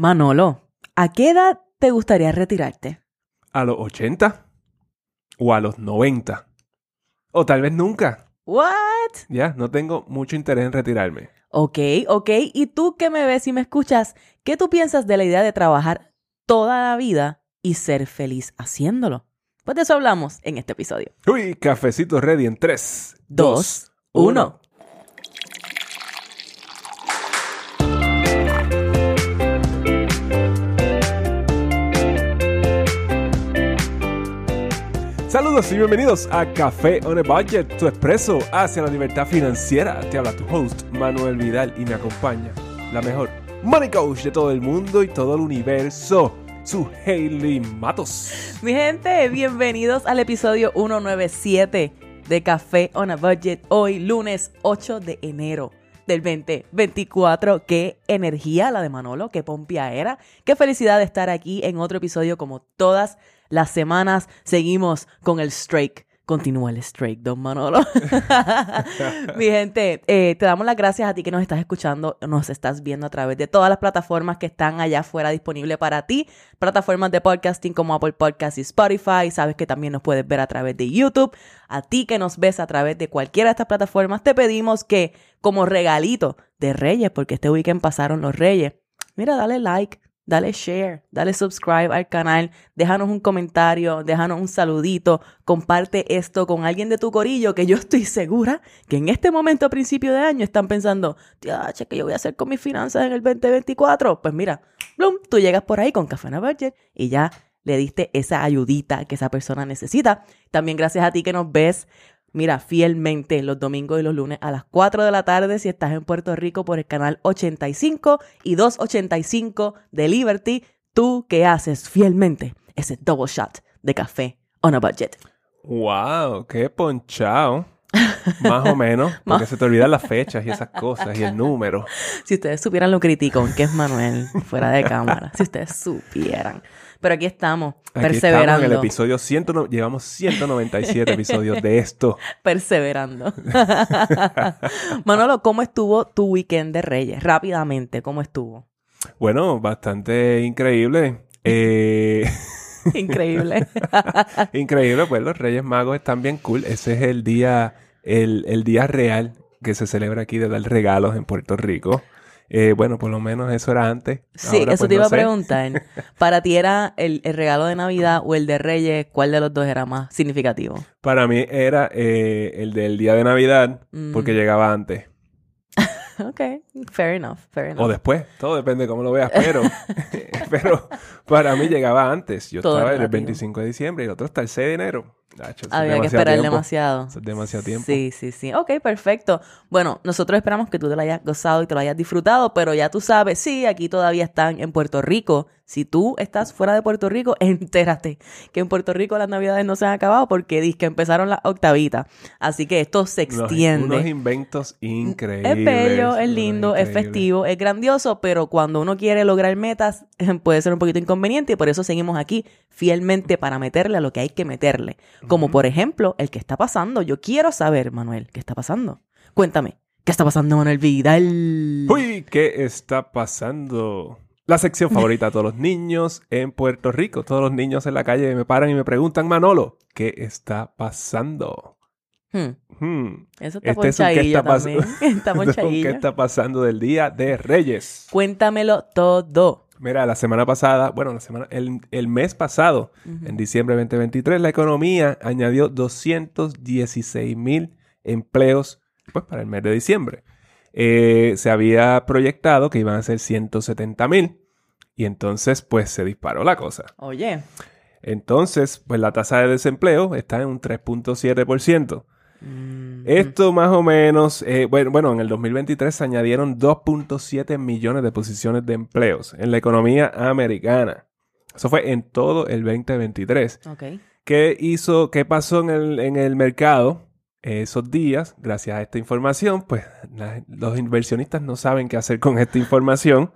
Manolo, ¿a qué edad te gustaría retirarte? ¿A los 80? ¿O a los 90? O tal vez nunca. ¿What? Ya, no tengo mucho interés en retirarme. Ok, ok. ¿Y tú que me ves y me escuchas? ¿Qué tú piensas de la idea de trabajar toda la vida y ser feliz haciéndolo? Pues de eso hablamos en este episodio. Uy, cafecito ready en 3, Dos, uno. Saludos y bienvenidos a Café on a Budget, tu expreso hacia la libertad financiera. Te habla tu host, Manuel Vidal, y me acompaña la mejor money coach de todo el mundo y todo el universo, su Hailey Matos. Mi gente, bienvenidos al episodio 197 de Café on a Budget. Hoy, lunes 8 de enero del 2024. Qué energía la de Manolo, qué pompia era. Qué felicidad de estar aquí en otro episodio como todas las semanas. Seguimos con el strike. Continúa el strike, don Manolo. Mi gente, eh, te damos las gracias a ti que nos estás escuchando, nos estás viendo a través de todas las plataformas que están allá afuera disponibles para ti. Plataformas de podcasting como Apple Podcasts y Spotify. Sabes que también nos puedes ver a través de YouTube. A ti que nos ves a través de cualquiera de estas plataformas, te pedimos que, como regalito de Reyes, porque este weekend pasaron los Reyes, mira, dale like, dale share, dale subscribe al canal, déjanos un comentario, déjanos un saludito, comparte esto con alguien de tu corillo que yo estoy segura que en este momento a principio de año están pensando, che, ¿qué yo voy a hacer con mis finanzas en el 2024? Pues mira, bloom, tú llegas por ahí con Café Budget y ya le diste esa ayudita que esa persona necesita. También gracias a ti que nos ves Mira, fielmente los domingos y los lunes a las 4 de la tarde si estás en Puerto Rico por el canal 85 y 285 de Liberty, tú que haces fielmente ese double shot de café on a budget. ¡Wow! ¡Qué ponchado! Más o menos, porque se te olvidan las fechas y esas cosas y el número. Si ustedes supieran lo criticón que es Manuel fuera de cámara, si ustedes supieran. Pero aquí estamos, Aquí perseverando. Estamos en el episodio 100, llevamos 197 episodios de esto. Perseverando. Manolo, ¿cómo estuvo tu weekend de Reyes? Rápidamente, ¿cómo estuvo? Bueno, bastante increíble. Eh, Increíble. increíble, pues los Reyes Magos están bien cool. Ese es el día, el, el día real que se celebra aquí de dar regalos en Puerto Rico. Eh, bueno, por lo menos eso era antes. Sí, Ahora, eso pues, te iba no a sé. preguntar. ¿Para ti era el, el regalo de Navidad o el de Reyes? ¿Cuál de los dos era más significativo? Para mí era eh, el del día de Navidad, Mm. porque llegaba antes. Ok, fair enough, fair enough. O después, todo depende de cómo lo veas, pero, pero para mí llegaba antes. Yo Todo estaba el relativo. 25 de diciembre y el otro hasta el 6 de enero. Es Había que esperar tiempo. demasiado. Es demasiado tiempo. Sí, sí, sí. Ok, perfecto. Bueno, nosotros esperamos que tú te lo hayas gozado y te lo hayas disfrutado, pero ya tú sabes, sí, aquí todavía están en Puerto Rico. Si tú estás fuera de Puerto Rico, entérate que en Puerto Rico las navidades no se han acabado porque que empezaron las octavitas. Así que esto se extiende. Unos inventos increíbles. Es bello, es es festivo, es grandioso, pero cuando uno quiere lograr metas puede ser un poquito inconveniente y por eso seguimos aquí fielmente para meterle a lo que hay que meterle. Como por ejemplo, el que está pasando. Yo quiero saber, Manuel, ¿qué está pasando? Cuéntame, ¿qué está pasando, Manuel Vidal? Uy, ¿qué está pasando? La sección favorita de todos los niños en Puerto Rico. Todos los niños en la calle me paran y me preguntan, Manolo, ¿qué está pasando? Hmm, Hmm. eso está Este es un ¿qué está también. está ¿Qué ponchadillo. está pasando del Día de Reyes? Cuéntamelo todo. Mira, la semana pasada, bueno, la semana, el, el mes pasado, en diciembre de 2023, la economía añadió 216 mil empleos pues, para el mes de diciembre. Eh, se había proyectado que iban a ser 170 mil y entonces pues se disparó la cosa. Oye. Entonces, pues la tasa de desempleo está en un 3.7%. mm, Esto más o menos, eh, bueno, bueno, en el 2023 se añadieron 2.7 millones de posiciones de empleos en la economía americana. Eso fue en todo el 2023. Ok. ¿Qué hizo, qué pasó en el, en el mercado esos días? Gracias a esta información, pues la- los inversionistas no saben qué hacer con esta información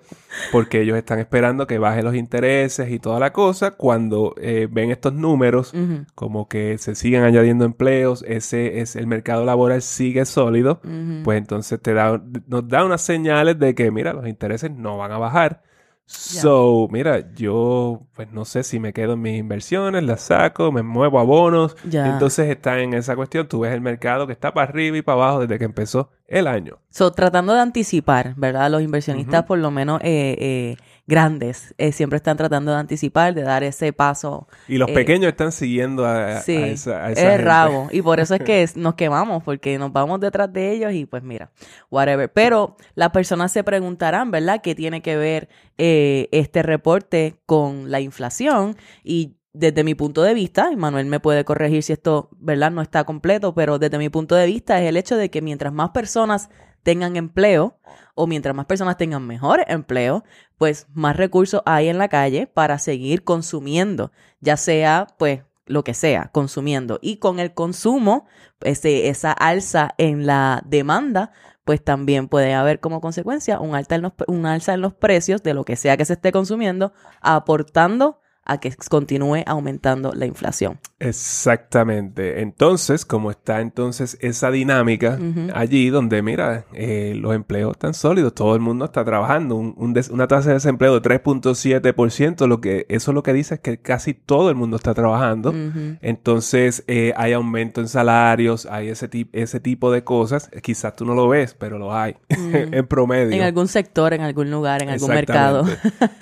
porque ellos están esperando que bajen los intereses y toda la cosa. Cuando eh, ven estos números, como que se siguen añadiendo empleos, ese es el mercado laboral sigue sólido, pues entonces te da, nos da unas señales de que, mira, los intereses no van a bajar. So, mira, yo pues no sé si me quedo en mis inversiones, las saco, me muevo a bonos. Entonces está en esa cuestión. Tú ves el mercado que está para arriba y para abajo desde que empezó el año. So, tratando de anticipar, ¿verdad? Los inversionistas, por lo menos eh, eh, grandes, eh, siempre están tratando de anticipar, de dar ese paso. Y los Eh, pequeños están siguiendo a, a Sí, esa, a esa es gente. rabo. Y por eso es que nos quemamos, porque nos vamos detrás de ellos y pues mira, whatever. Pero las personas se preguntarán, ¿verdad? ¿Qué tiene que ver eh, este reporte con la inflación? Y desde mi punto de vista, y Manuel me puede corregir si esto, ¿verdad? No está completo, pero desde mi punto de vista es el hecho de que mientras más personas tengan empleo o mientras más personas tengan mejores empleos, pues más recursos hay en la calle para seguir consumiendo, ya sea pues lo que sea, consumiendo. Y con el consumo, ese, esa alza en la demanda, pues también puede haber como consecuencia un alta, en los, un alza en los precios de lo que sea que se esté consumiendo, aportando a que continúe aumentando la inflación. Exactamente. Entonces, como está entonces esa dinámica allí donde, mira, eh, los empleos están sólidos, todo el mundo está trabajando, un- un des- una tasa de desempleo de 3.7%, lo que, eso lo que dice es que casi todo el mundo está trabajando. Entonces, eh, hay aumento en salarios, hay ese, tip- ese tipo de cosas. Quizás tú no lo ves, pero lo hay en promedio. En algún sector, en algún lugar, en algún mercado.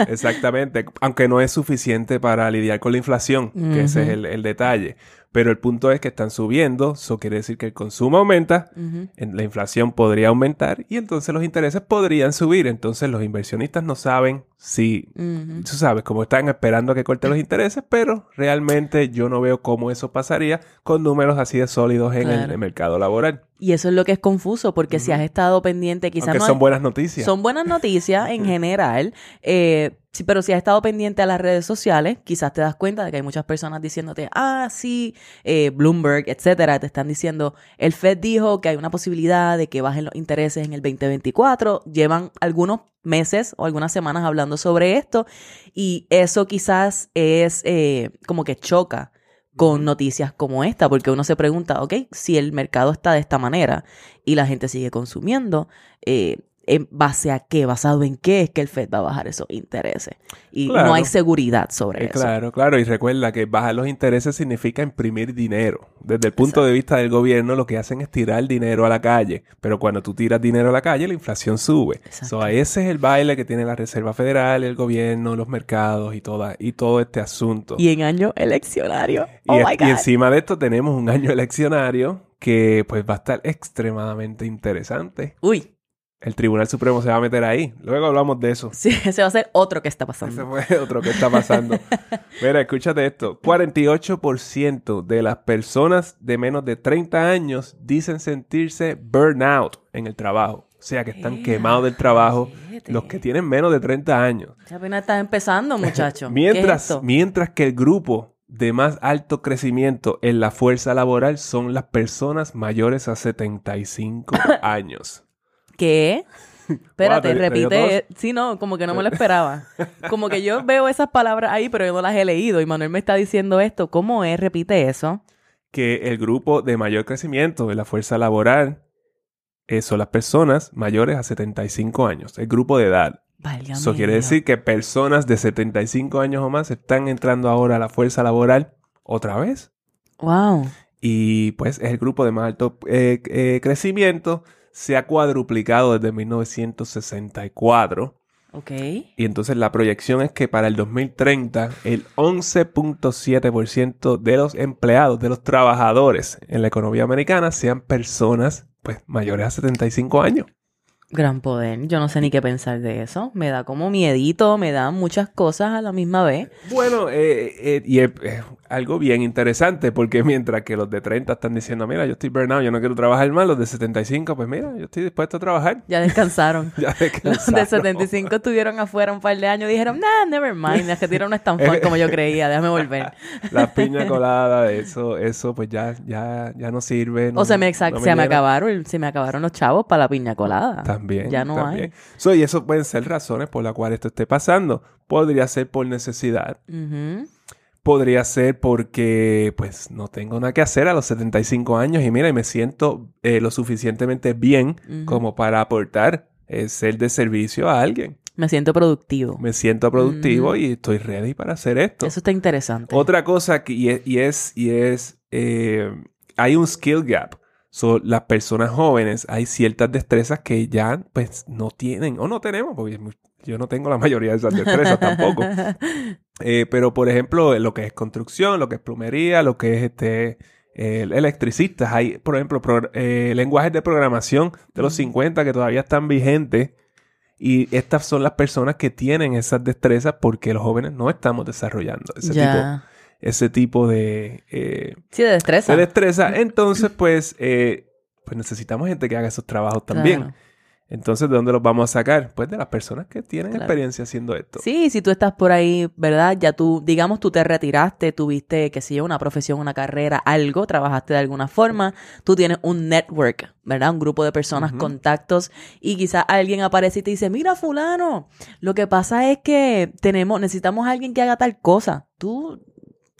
Exactamente. Aunque no es suficiente para lidiar con la inflación, que ese es el, el detalle. Pero el punto es que están subiendo, eso quiere decir que el consumo aumenta, la inflación podría aumentar y entonces los intereses podrían subir. Entonces los inversionistas no saben si, Ujú. tú sabes, como están esperando a que corte los intereses, pero realmente yo no veo cómo eso pasaría con números así de sólidos en el, mercado laboral. Y eso es lo que es confuso, porque si has estado pendiente, quizás Aunque no son buenas noticias. Son buenas noticias en general, eh, sí, pero si has estado pendiente a las redes sociales, quizás te das cuenta de que hay muchas personas diciéndote, ah, sí, eh, Bloomberg, etcétera, te están diciendo, el Fed dijo que hay una posibilidad de que bajen los intereses en el 2024, llevan algunos meses o algunas semanas hablando sobre esto y eso quizás es eh, como que choca con noticias como esta, porque uno se pregunta, ok, si el mercado está de esta manera y la gente sigue consumiendo, eh, ¿en base a qué? ¿Basado en qué es que el Fed va a bajar esos intereses? Y Claro. no hay seguridad sobre Eh, eso. claro, claro. Y recuerda que bajar los intereses significa imprimir dinero. Desde el punto de vista del gobierno, lo que hacen es tirar dinero a la calle. Pero cuando tú tiras dinero a la calle, la inflación sube. Exacto. So, ese es el baile que tiene la Reserva Federal, el gobierno, los mercados y, toda, y todo este asunto. Y en año eleccionario. Y, oh my y encima de esto tenemos un año eleccionario que pues va a estar extremadamente interesante. Uy, El Tribunal Supremo se va a meter ahí. Luego hablamos de eso. sí, ese va a ser otro que está pasando. Ese fue otro que está pasando. Mira, escúchate esto. 48% de las personas de menos de 30 años dicen sentirse burnout en el trabajo. O sea, que están ¡Ea, quemados del trabajo los que tienen menos de 30 años. Ya apenas estás empezando, muchacho. ¿Qué es Mientras, mientras que el grupo de más alto crecimiento en la fuerza laboral son las personas mayores a 75 años. ¿Qué? Espérate, Wow, ¿te- te dio repite. Sí, no, como que no me lo esperaba. Como que yo veo esas palabras ahí, pero yo no las he leído. Y Manuel me está diciendo esto. ¿Cómo es? Repite eso. que el grupo de mayor crecimiento de la fuerza laboral eh, son las personas mayores a 75 años, el grupo de edad. Eso quiere decir que personas de 75 años o más están entrando ahora a la fuerza laboral otra vez. Wow. Y pues es el grupo de más alto eh, eh, crecimiento. Se ha cuadruplicado desde 1964. Ok. Y entonces la proyección es que para el 2030 el 11.7% de los empleados, de los trabajadores en la economía americana sean personas pues mayores a 75 años. Gran poder. Yo no sé ni qué pensar de eso. Me da como miedito, me da muchas cosas a la misma vez. Bueno, eh, eh, y es, es algo bien interesante porque mientras que los de 30 están diciendo, mira, yo estoy burnout, yo no quiero trabajar más, los de 75, pues mira, yo estoy dispuesto a trabajar. Ya descansaron. Ya Los de descansaron. 75 estuvieron afuera un par de años y dijeron, nah, never mind, es que tiro no es tan fun como yo creía, déjame volver. La piña colada, eso, eso pues ya, ya, ya no sirve. o se me, no me se me acabaron, se me acabaron los chavos para la piña colada. También. Ya no también. So, y eso pueden ser razones por las cuales esto esté pasando. Podría ser por necesidad. hay. Ujú. Podría ser porque, pues, no tengo nada que hacer a los 75 años y mira, y me siento eh, lo suficientemente bien Ujú. como para aportar, eh, ser de servicio a alguien. Me siento productivo. Me siento productivo y estoy ready para hacer esto. Eso está interesante. Otra cosa que y es, y es, y es eh, hay un skill gap. So, las personas jóvenes, hay ciertas destrezas que ya pues no tienen o no tenemos, porque yo no tengo la mayoría de esas destrezas tampoco. Eh, pero por ejemplo, lo que es construcción, lo que es plumería, lo que es este electricistas, hay por ejemplo eh, lenguajes de programación de los 50 que todavía están vigentes y estas son las personas que tienen esas destrezas porque los jóvenes no estamos desarrollando ese tipo ese tipo de... Eh, sí, de destreza. De destreza. Entonces, pues, eh, pues necesitamos gente que haga esos trabajos también. Entonces, ¿de dónde los vamos a sacar? Pues de las personas que tienen experiencia haciendo esto. Sí, si tú estás por ahí, ¿verdad? Ya tú, digamos, tú te retiraste, tuviste, qué sé yo, una profesión, una carrera, algo, trabajaste de alguna forma, tú tienes un network, ¿verdad? Un grupo de personas, contactos, y quizá alguien aparece y te dice, mira, fulano, lo que pasa es que tenemos, necesitamos a alguien que haga tal cosa. Tú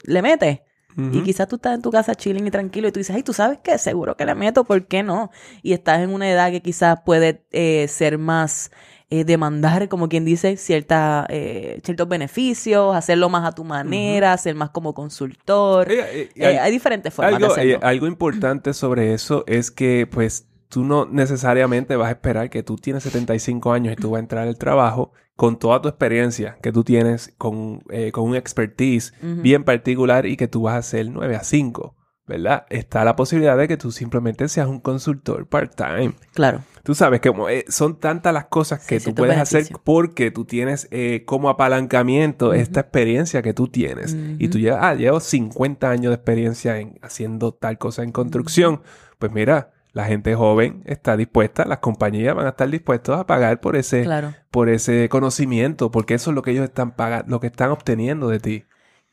le metes. Y quizás tú estás en tu casa chilling y tranquilo y tú dices, ay, tú sabes qué, seguro que le meto, ¿por qué no? Y estás en una edad que quizás puede eh, ser más, eh, demandar, como quien dice, cierta, eh, ciertos beneficios, hacerlo más a tu manera, ser más como consultor. hay, diferentes formas de hacerlo. algo importante sobre eso es que, pues, tú no necesariamente vas a esperar que tú tienes 75 años y tú vas a entrar al trabajo con toda tu experiencia que tú tienes, con, eh, con un expertise bien particular y que tú vas a hacer 9 a 5, ¿verdad? Está la posibilidad de que tú simplemente seas un consultor part-time. Claro. Tú sabes que eh, son tantas las cosas que tú puedes hacer porque tú tienes eh, como apalancamiento esta experiencia que tú tienes. Y tú llevas, ah, llevo 50 años de experiencia en haciendo tal cosa en construcción. Pues mira, la gente joven está dispuesta, las compañías van a estar dispuestas a pagar por ese, por ese conocimiento, porque eso es lo que ellos están pagando, lo que están obteniendo de ti.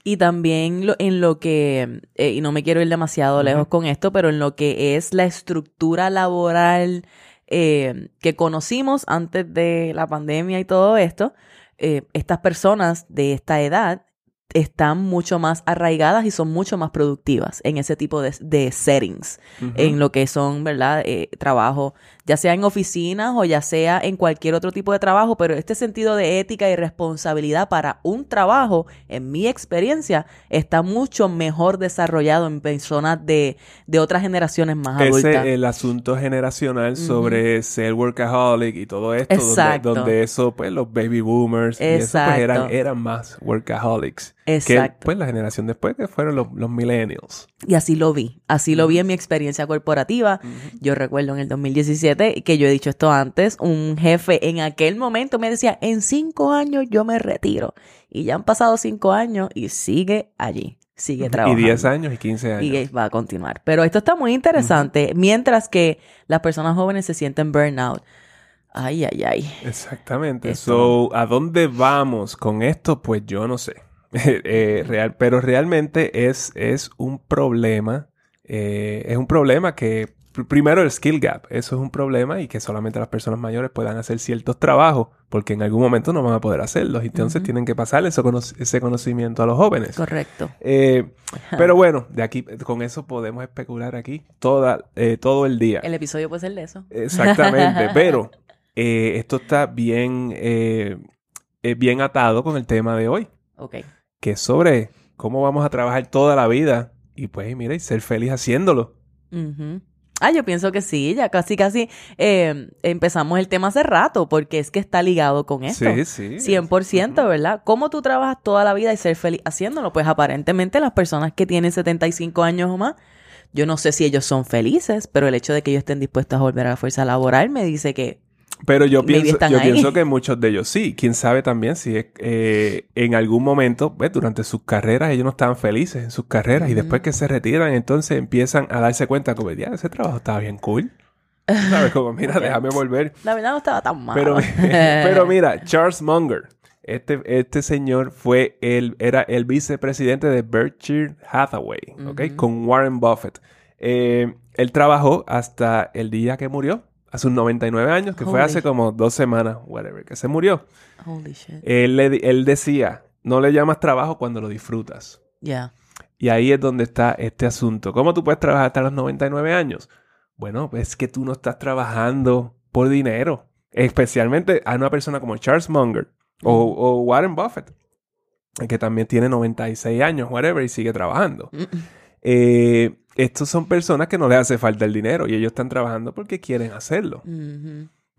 Y también en lo que, eh, y no me quiero ir demasiado lejos con esto, pero en lo que es la estructura laboral eh, que conocimos antes de la pandemia y todo esto, eh, estas personas de esta edad están mucho más arraigadas y son mucho más productivas en ese tipo de, settings, en lo que son, ¿verdad? Eh, trabajo ya sea en oficinas o ya sea en cualquier otro tipo de trabajo, pero este sentido de ética y responsabilidad para un trabajo, en mi experiencia, está mucho mejor desarrollado en personas de, de otras generaciones más adultas. Ese el asunto generacional sobre ser workaholic y todo esto, Exacto. Donde, eso, pues los baby boomers y eso, pues, eran, eran más workaholics. Exacto. Que, pues la generación después que fueron los, los millennials. Y así lo vi, así lo vi en mi experiencia corporativa. Yo recuerdo en el 2017, que yo he dicho esto antes, un jefe en aquel momento me decía, en cinco años yo me retiro. Y ya han pasado cinco años y sigue allí, sigue trabajando. Y 10 años y 15 años. Y va a continuar. Pero esto está muy interesante, mientras que las personas jóvenes se sienten burnout. Ay, ay, ay. Exactamente. So, ¿a dónde vamos con esto? Pues yo no sé. Eh, real, pero realmente es, es un problema. Eh, es un problema que, primero el skill gap, eso es un problema y que solamente las personas mayores puedan hacer ciertos trabajos porque en algún momento no van a poder hacerlos. Entonces tienen que pasar ese, ese, conocimiento a los jóvenes. Correcto. Eh, pero bueno, de aquí, con eso podemos especular aquí toda, todo el día. El episodio puede ser de eso. Exactamente, pero esto está bien, bien atado con el tema de hoy. Ok que es sobre cómo vamos a trabajar toda la vida y pues, mira, y ser feliz haciéndolo. Ah, yo pienso que sí, ya casi, casi eh, empezamos el tema hace rato, porque es que está ligado con esto. Sí, sí. 100%, ¿verdad? ¿Cómo tú trabajas toda la vida y ser feliz haciéndolo? Pues aparentemente las personas que tienen 75 años o más, yo no sé si ellos son felices, pero el hecho de que ellos estén dispuestos a volver a la fuerza laboral me dice que pero yo pienso, yo pienso que muchos de ellos sí. Quién sabe también si eh, en algún momento, pues, durante sus carreras, ellos no estaban felices en sus carreras y después que se retiran, entonces empiezan a darse cuenta como, ya, ese trabajo estaba bien cool. ¿Sabes? Como, mira, déjame volver. La verdad no estaba tan mal. Pero, pero mira, Charles Munger, este, este señor fue el, era el vicepresidente de Berkshire Hathaway, ¿ok? Con Warren Buffett. Eh, él trabajó hasta el día que murió, a sus 99 años, que fue hace como dos semanas, whatever, que se murió. Holy shit. Él, él decía, no le llamas trabajo cuando lo disfrutas. Ya. Y ahí es donde está este asunto. ¿Cómo tú puedes trabajar hasta los 99 años? Bueno, es que tú no estás trabajando por dinero. Especialmente a una persona como Charles Munger o, o Warren Buffett, que también tiene 96 años, whatever, y sigue trabajando. Mm, Eh, estos son personas que no les hace falta el dinero y ellos están trabajando porque quieren hacerlo.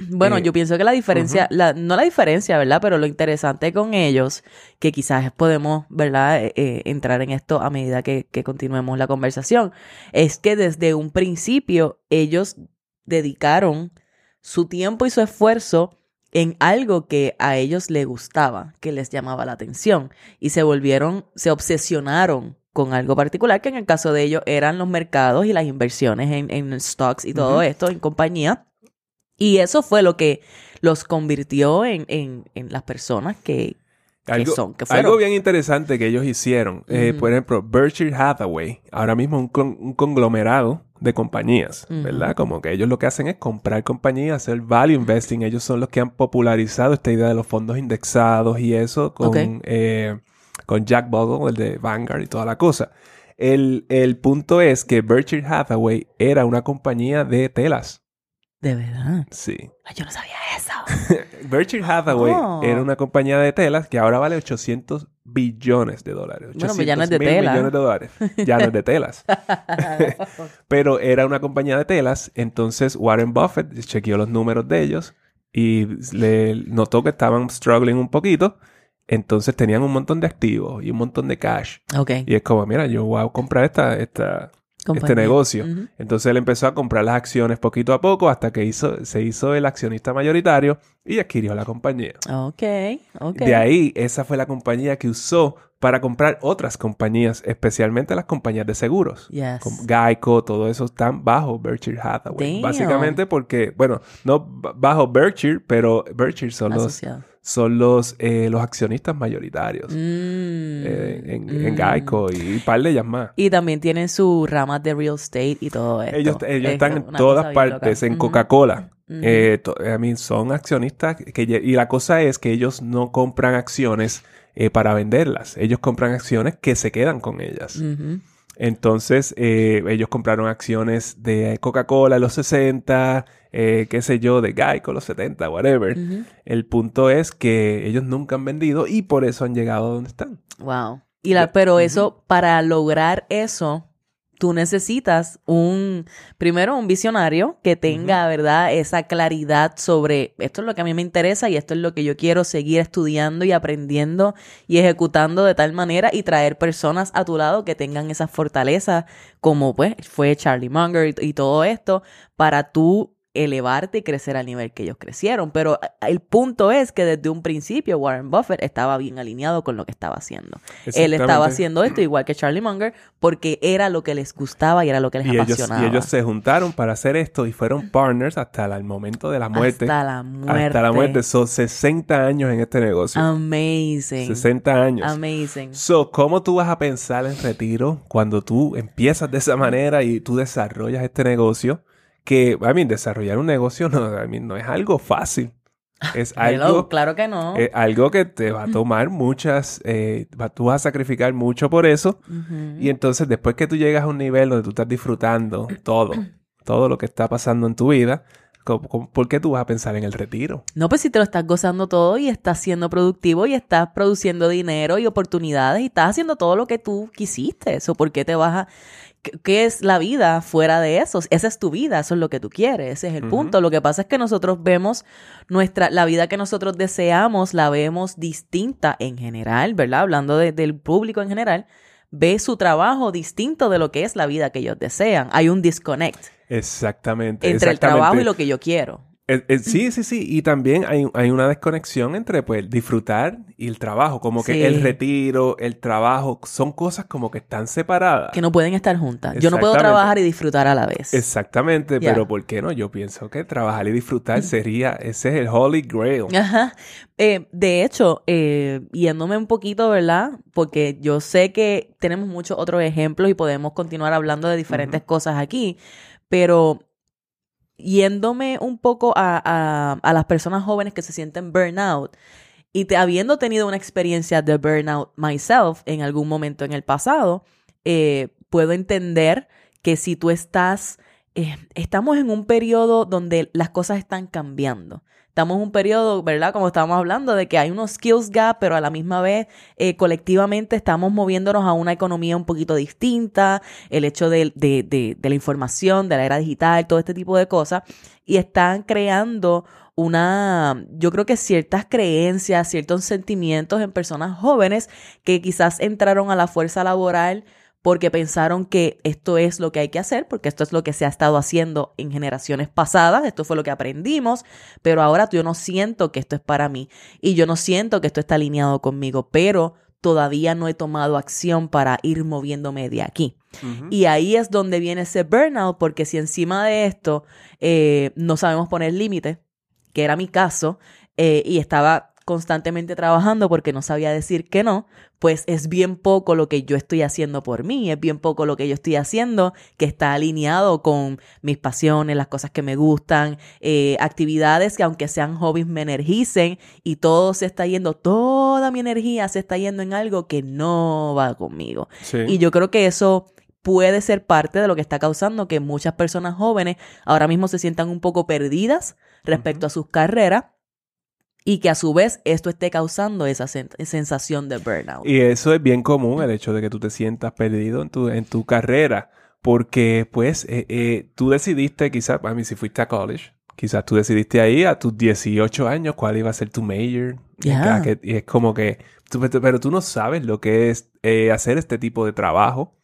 Bueno, Eh, yo pienso que la diferencia, la- no la diferencia, ¿verdad? Pero lo interesante con ellos, que quizás podemos, ¿verdad? Eh, eh, entrar en esto a medida que, que continuemos la conversación, es que desde un principio ellos dedicaron su tiempo y su esfuerzo en algo que a ellos les gustaba, que les llamaba la atención, y se volvieron, se obsesionaron con algo particular, que en el caso de ellos eran los mercados y las inversiones en, en stocks y todo esto en compañía. Y eso fue lo que los convirtió en, en, en las personas que, que Algo, son, que fueron. algo bien interesante que ellos hicieron, eh, por ejemplo, Berkshire Hathaway, ahora mismo un, con- un conglomerado de compañías. ¿verdad? Como que ellos lo que hacen es comprar compañías, hacer value investing. Ellos son los que han popularizado esta idea de los fondos indexados y eso con, eh, con Jack Bogle, el de Vanguard y toda la cosa. El, el punto es que Berkshire Hathaway era una compañía de telas. De verdad. Sí. Ay, yo no sabía eso. Berkshire Hathaway Oh. era una compañía de telas que ahora vale 800 billones de dólares. Bueno, pues ya no es de 800 mil tela. millones de dólares. Ya no es de telas. Pero era una compañía de telas. Entonces Warren Buffett chequeó los números de ellos y le notó que estaban struggling un poquito. Entonces tenían un montón de activos y un montón de cash. ok. Y es como, mira, yo voy a comprar esta, esta, este negocio. Entonces él empezó a comprar las acciones poquito a poco hasta que hizo, se hizo el accionista mayoritario y adquirió la compañía. Ok, ok. De ahí, esa fue la compañía que usó para comprar otras compañías, especialmente las compañías de seguros. Yes. Como Geico, todo eso están bajo Berkshire Hathaway. Damn. Básicamente porque, bueno, no bajo Berkshire, pero Berkshire son los, Asociado. Son los, eh, los accionistas mayoritarios Mm, eh, en, en mm. Geico y un par de ellas más. Y también tienen sus ramas de real estate y todo esto. Ellos, ellos Es están en todas partes, en. Coca-Cola. Eh, I mean, son accionistas que, y la cosa es que ellos no compran acciones eh, para venderlas. Ellos compran acciones que se quedan con ellas. Ujú. Entonces, eh, ellos compraron acciones de Coca-Cola en los 60, eh, qué sé yo, de Geico en los 70, whatever. El punto es que ellos nunca han vendido y por eso han llegado a donde están. Wow. Y la, pero eso, para lograr eso, tú necesitas un, primero un visionario que tenga, ¿verdad? Esa claridad sobre esto es lo que a mí me interesa y esto es lo que yo quiero seguir estudiando y aprendiendo y ejecutando de tal manera y traer personas a tu lado que tengan esa fortaleza, como pues fue Charlie Munger y, y todo esto, para tú elevarte y crecer al nivel que ellos crecieron. Pero a- el punto es que desde un principio Warren Buffett estaba bien alineado con lo que estaba haciendo. Él estaba haciendo esto igual que Charlie Munger porque era lo que les gustaba y era lo que les Y ellos, apasionaba. y ellos se juntaron para hacer esto y fueron partners hasta el momento de la muerte. Hasta la muerte. Hasta la muerte. Son 60 años en este negocio. Amazing. 60 años. Amazing. So, ¿cómo tú vas a pensar en retiro cuando tú empiezas de esa manera y tú desarrollas este negocio? Que, a mí, desarrollar un negocio no, I mean, no es algo fácil. Es Hello, algo, claro que no. es algo que te va a tomar muchas, eh, va- tú vas a sacrificar mucho por eso. Y entonces, después que tú llegas a un nivel donde tú estás disfrutando todo, todo lo que está pasando en tu vida, ¿cómo- cómo- ¿por qué tú vas a pensar en el retiro? No, pues si te lo estás gozando todo y estás siendo productivo y estás produciendo dinero y oportunidades y estás haciendo todo lo que tú quisiste. Eso, ¿por qué te vas a...? ¿Qué, es la vida fuera de eso? Esa es tu vida, eso es lo que tú quieres, ese es el punto. Lo que pasa es que nosotros vemos nuestra, la vida que nosotros deseamos, la vemos distinta en general, ¿verdad? Hablando de- del público en general, ve su trabajo distinto de lo que es la vida que ellos desean. Hay un disconnect Exactamente. entre el trabajo y lo que yo quiero. Eh, eh, sí, sí, sí. Y también hay, hay una desconexión entre pues disfrutar y el trabajo. Como que Sí. el retiro, el trabajo, son cosas como que están separadas. que no pueden estar juntas. Yo no puedo trabajar y disfrutar a la vez. Exactamente, pero ¿por qué no? Yo pienso que trabajar y disfrutar sería, ese es el holy grail. Ajá. Eh, de hecho, eh, yéndome un poquito, ¿verdad? Porque yo sé que tenemos muchos otros ejemplos y podemos continuar hablando de diferentes cosas aquí, pero yéndome un poco a, a- a las personas jóvenes que se sienten burnout y te- habiendo tenido una experiencia de burnout myself en algún momento en el pasado, eh, puedo entender que si tú estás, eh, estamos en un periodo donde las cosas están cambiando. Estamos en un periodo, ¿verdad? Como estábamos hablando, de que hay unos skills gap, pero a la misma vez eh, colectivamente estamos moviéndonos a una economía un poquito distinta, el hecho de, de, de, de la información, de la era digital, todo este tipo de cosas, y están creando una, yo creo que ciertas creencias, ciertos sentimientos en personas jóvenes que quizás entraron a la fuerza laboral porque pensaron que esto es lo que hay que hacer, porque esto es lo que se ha estado haciendo en generaciones pasadas, esto fue lo que aprendimos, pero ahora yo no siento que esto es para mí y yo no siento que esto está alineado conmigo, pero todavía no he tomado acción para ir moviéndome de aquí. Y ahí es donde viene ese burnout, porque si encima de esto eh, no sabemos poner límite, que era mi caso, eh, y estaba constantemente trabajando porque no sabía decir que no, pues es bien poco lo que yo estoy haciendo por mí, es bien poco lo que yo estoy haciendo que está alineado con mis pasiones, las cosas que me gustan, eh, actividades que aunque sean hobbies me energicen y todo se está yendo, toda mi energía se está yendo en algo que no va conmigo. Y yo creo que eso puede ser parte de lo que está causando que muchas personas jóvenes ahora mismo se sientan un poco perdidas respecto a sus carreras y que a su vez esto esté causando esa sensación de burnout. Y eso es bien común, el hecho de que tú te sientas perdido en tu, en tu carrera, porque pues eh, eh, tú decidiste quizás, a mí si fuiste a college, quizás tú decidiste ahí a tus 18 años cuál iba a ser tu major. Y es como que, pero tú no sabes lo que es eh, hacer este tipo de trabajo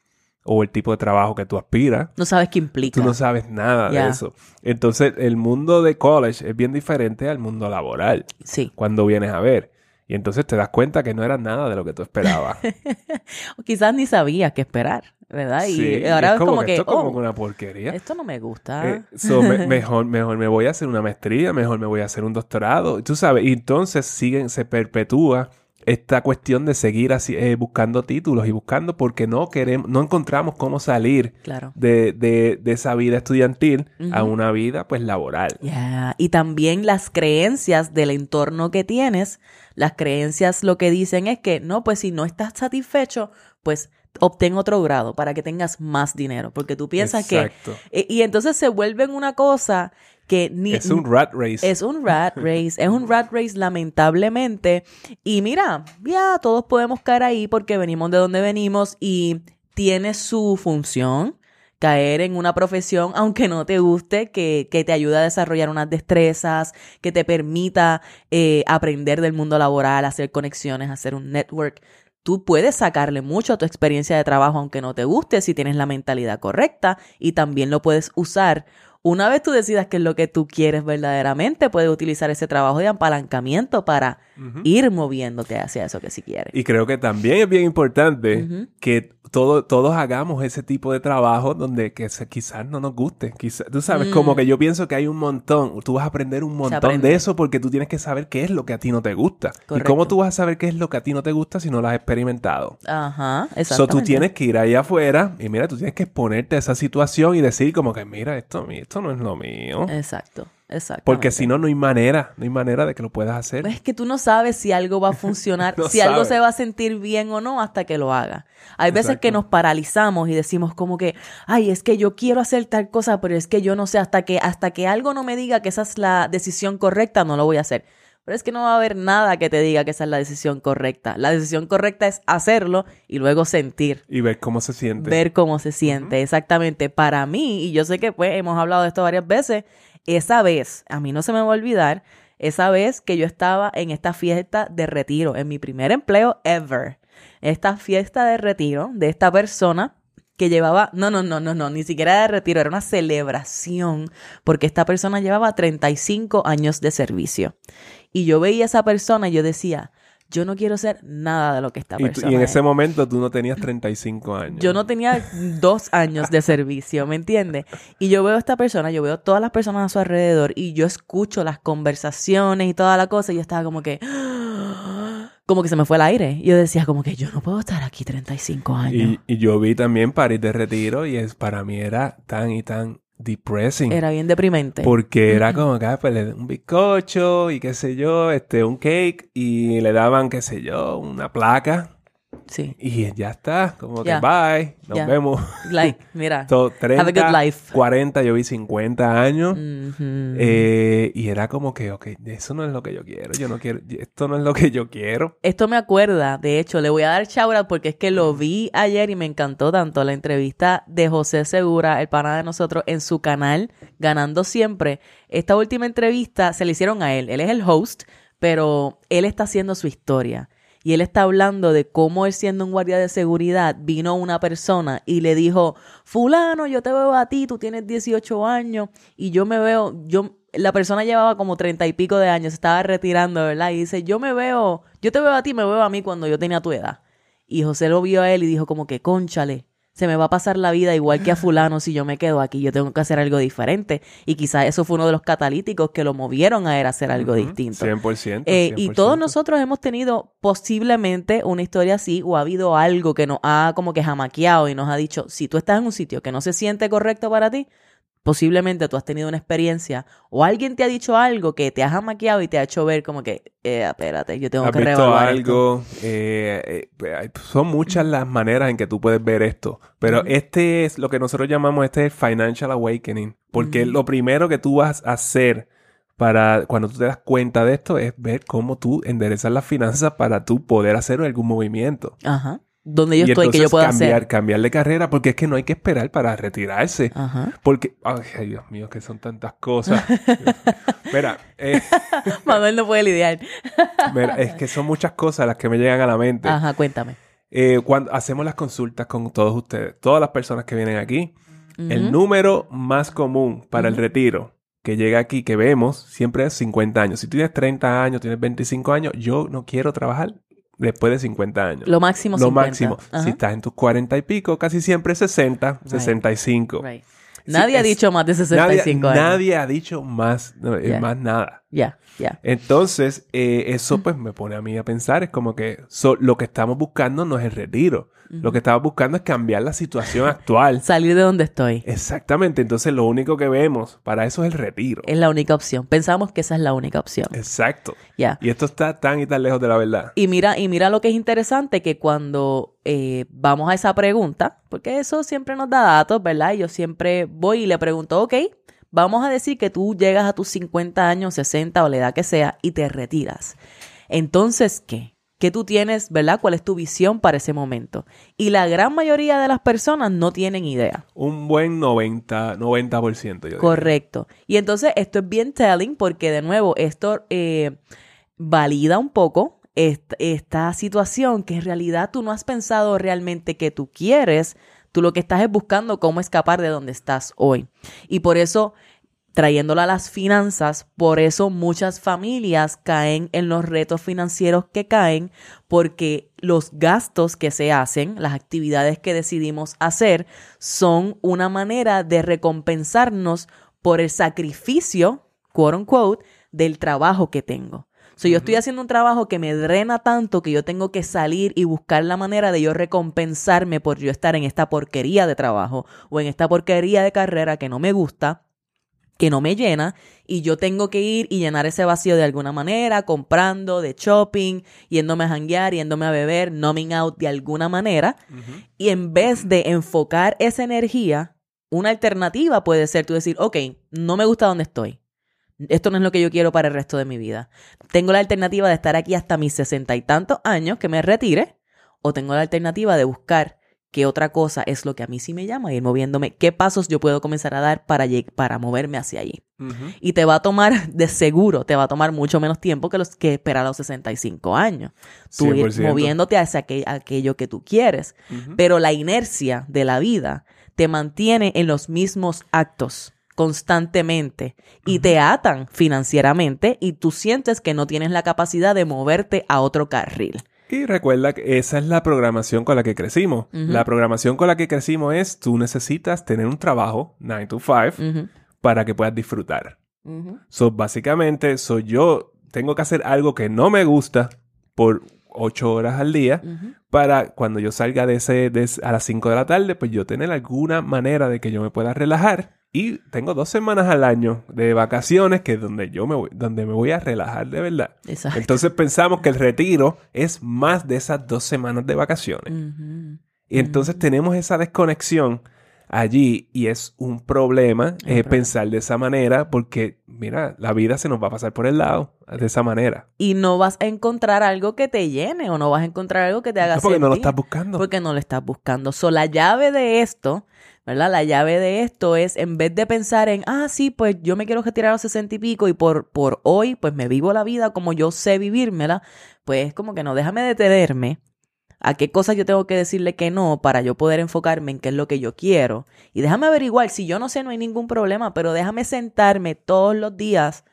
o el tipo de trabajo que tú aspiras. No sabes qué implica. Tú no sabes nada de eso. Entonces, el mundo de college es bien diferente al mundo laboral. Sí. Cuando vienes a ver. Y entonces te das cuenta que no era nada de lo que tú esperabas. o quizás ni sabías qué esperar, ¿verdad? y ahora es como, que, esto es como oh, una porquería. Esto no me gusta. Eh, mejor, mejor me voy a hacer una maestría, mejor me voy a hacer un doctorado. Tú sabes, y entonces siguen, se perpetúa esta cuestión de seguir así, eh, buscando títulos y buscando porque no queremos, no encontramos cómo salir de, de, de, esa vida estudiantil a una vida pues laboral. Y también las creencias del entorno que tienes, las creencias lo que dicen es que no, pues si no estás satisfecho, pues obtén otro grado para que tengas más dinero, porque tú piensas que... Y, y entonces se vuelven una cosa que ni... Es un rat race. Es un rat race, es un rat race lamentablemente. Y mira, ya todos podemos caer ahí porque venimos de donde venimos y tiene su función caer en una profesión, aunque no te guste, que, que te ayuda a desarrollar unas destrezas, que te permita eh, aprender del mundo laboral, hacer conexiones, hacer un network. Tú puedes sacarle mucho a tu experiencia de trabajo, aunque no te guste, si tienes la mentalidad correcta, y también lo puedes usar. Una vez tú decidas qué es lo que tú quieres verdaderamente, puedes utilizar ese trabajo de apalancamiento para ir moviéndote hacia eso que sí quieres. Y creo que también es bien importante que todo, todos hagamos ese tipo de trabajo donde que quizás no nos guste. tú sabes, como que mm. yo pienso que hay un montón, tú vas a aprender un montón de eso porque tú tienes que saber qué es lo que a ti no te gusta. ¿Y cómo tú vas a saber qué es lo que a ti no te gusta si no lo has experimentado? Ajá, exacto. So, tú tienes que ir ahí afuera y mira, tú tienes que exponerte a esa situación y decir como que mira, esto, esto no es lo mío. Exacto. Exacto. Porque si no, no hay manera, no hay manera de que lo puedas hacer. es que tú no sabes si algo va a funcionar, si algo se va a sentir bien o no hasta que lo haga. Hay veces que nos paralizamos y decimos como que, ay, es que yo quiero hacer tal cosa, pero es que yo no sé, hasta que, hasta que algo no me diga que esa es la decisión correcta, no lo voy a hacer. Pero es que no va a haber nada que te diga que esa es la decisión correcta. La decisión correcta es hacerlo y luego sentir. Y ver cómo se siente. Ver cómo se siente, exactamente. Para mí, y yo sé que pues hemos hablado de esto varias veces, esa vez, a mí no se me va a olvidar, esa vez que yo estaba en esta fiesta de retiro, en mi primer empleo ever. Esta fiesta de retiro de esta persona que llevaba, no, no, no, no, no, ni siquiera de retiro, era una celebración, porque esta persona llevaba 35 años de servicio. Y yo veía a esa persona y yo decía, yo no quiero ser nada de lo que esta persona Y en ese momento tú no tenías 35 años. Yo no tenía dos años de servicio, ¿me entiendes? Y yo veo a esta persona, yo veo todas las personas a su alrededor y yo escucho las conversaciones y toda la cosa y yo estaba como que... Como que se me fue el aire. Y yo decía como que yo no puedo estar aquí 35 años. Y, y yo vi también París de Retiro y es, para mí era tan y tan depressing. Era bien deprimente. Porque era como que pues, le un bizcocho y qué sé yo, este, un cake y le daban, qué sé yo, una placa Sí. Y ya está, como que bye, nos vemos. Like, mira. So, 30, Have a good life. 40, yo vi 50 años. Ujú. Eh, y era como que, ok, eso no es lo que yo quiero. Yo no quiero, esto no es lo que yo quiero. Esto me acuerda, de hecho, le voy a dar shout out porque es que lo vi ayer y me encantó tanto la entrevista de José Segura, el pana de nosotros, en su canal, Ganando Siempre. Esta última entrevista se le hicieron a él. Él es el host, pero él está haciendo su historia. Y él está hablando de cómo él siendo un guardia de seguridad vino una persona y le dijo, fulano, yo te veo a ti, tú tienes 18 años y yo me veo, yo, la persona llevaba como treinta y pico de años, estaba retirando, ¿verdad? Y dice, yo me veo, yo te veo a ti, me veo a mí cuando yo tenía tu edad. Y José lo vio a él y dijo como que, conchale, se me va a pasar la vida igual que a fulano si yo me quedo aquí, yo tengo que hacer algo diferente. Y quizás eso fue uno de los catalíticos que lo movieron a él a hacer algo distinto. 100%. Eh, y 100%. todos nosotros hemos tenido posiblemente una historia así o ha habido algo que nos ha como que jamaqueado y nos ha dicho, si tú estás en un sitio que no se siente correcto para ti, posiblemente tú has tenido una experiencia o alguien te ha dicho algo que te ha jamaqueado y te ha hecho ver como que, eh, espérate, yo tengo ¿Has que visto esto". algo? Eh, eh, son muchas las maneras en que tú puedes ver esto. Pero este es lo que nosotros llamamos este es Financial Awakening. Porque lo primero que tú vas a hacer para cuando tú te das cuenta de esto es ver cómo tú enderezas las finanzas para tú poder hacer algún movimiento. Ajá. Donde yo y estoy, que yo cambiar, hacer. cambiar de carrera porque es que no hay que esperar para retirarse. Ajá. Porque, ay, Dios mío, que son tantas cosas. Mira, eh, Manuel no puede lidiar. mira, es que son muchas cosas las que me llegan a la mente. Ajá, cuéntame. Eh, cuando hacemos las consultas con todos ustedes, todas las personas que vienen aquí, el número más común para el retiro que llega aquí, que vemos, siempre es 50 años. Si tienes 30 años, tienes 25 años, yo no quiero trabajar después de 50 años. Lo máximo Lo 50. máximo. Ajá. Si estás en tus 40 y pico, casi siempre 60, Right. 65. Right. Nadie ha es- dicho más de Nadie, 65 años. nadie ha dicho más, Yeah. más nada. Ya, ya. Entonces, eh, eso pues me pone a mí a pensar, es como que so- lo que estamos buscando no es el retiro. Lo que estamos buscando es cambiar la situación actual. Salir de donde estoy. Exactamente, entonces lo único que vemos para eso es el retiro. Es la única opción. Pensamos que esa es la única opción. Exacto. Ya. Y esto está tan y tan lejos de la verdad. Y mira, y mira lo que es interesante, que cuando eh, vamos a esa pregunta, porque eso siempre nos da datos, ¿verdad? Y yo siempre voy y le pregunto, ok, vamos a decir que tú llegas a tus 50 años, 60 o la edad que sea y te retiras. Entonces, ¿qué? ¿Qué tú tienes, verdad? ¿Cuál es tu visión para ese momento? Y la gran mayoría de las personas no tienen idea. Un buen 90, 90% yo diría. Correcto. Y entonces esto es bien telling porque de nuevo esto eh, valida un poco est- esta situación que en realidad tú no has pensado realmente que tú quieres, tú lo que estás es buscando cómo escapar de donde estás hoy. Y por eso, trayéndola a las finanzas, por eso muchas familias caen en los retos financieros que caen porque los gastos que se hacen, las actividades que decidimos hacer, son una manera de recompensarnos por el sacrificio, quote unquote, del trabajo que tengo. So, yo estoy haciendo un trabajo que me drena tanto que yo tengo que salir y buscar la manera de yo recompensarme por yo estar en esta porquería de trabajo o en esta porquería de carrera que no me gusta que no me llena y yo tengo que ir y llenar ese vacío de alguna manera, comprando, de shopping, yéndome a janguear, yéndome a beber, numbing out de alguna manera. Y en vez de enfocar esa energía, una alternativa puede ser tú decir, ok, no me gusta donde estoy. Esto no es lo que yo quiero para el resto de mi vida. Tengo la alternativa de estar aquí hasta mis sesenta y tantos años, que me retire, o tengo la alternativa de buscar qué otra cosa es lo que a mí sí me llama, ir moviéndome, qué pasos yo puedo comenzar a dar para, para moverme hacia allí. Y te va a tomar, de seguro, te va a tomar mucho menos tiempo que los que esperar a los 65 años. Tú ir 100%. moviéndote hacia aqu- aquello que tú quieres. Pero la inercia de la vida te mantiene en los mismos actos constantemente y te atan financieramente y tú sientes que no tienes la capacidad de moverte a otro carril. Y recuerda que esa es la programación con la que crecimos. La programación con la que crecimos es tú necesitas tener un trabajo 9 to 5 Ujú, para que puedas disfrutar. So, básicamente, soy yo tengo que hacer algo que no me gusta por 8 horas al día para cuando yo salga de ese, de ese- a las 5 de la tarde, pues yo tener alguna manera de que yo me pueda relajar Y tengo dos semanas al año de vacaciones que es donde yo me voy, donde me voy a relajar de verdad. Exacto. Entonces pensamos que el retiro es más de esas dos semanas de vacaciones. Y entonces tenemos esa desconexión allí y es un problema eh, problema. pensar de esa manera porque, mira, la vida se nos va a pasar por el lado de esa manera. Y no vas a encontrar algo que te llene o no vas a encontrar algo que te haga No, porque no lo sentir. estás buscando. Porque no lo estás buscando. So, la llave de esto, ¿verdad? La llave de esto es, en vez de pensar en, ah, sí, pues yo me quiero retirar a los sesenta y pico y por, por hoy, pues me vivo la vida como yo sé vivírmela, pues como que no, déjame detenerme a qué cosas yo tengo que decirle que no para yo poder enfocarme en qué es lo que yo quiero. Y déjame averiguar, si yo no sé, no hay ningún problema, pero déjame sentarme todos los días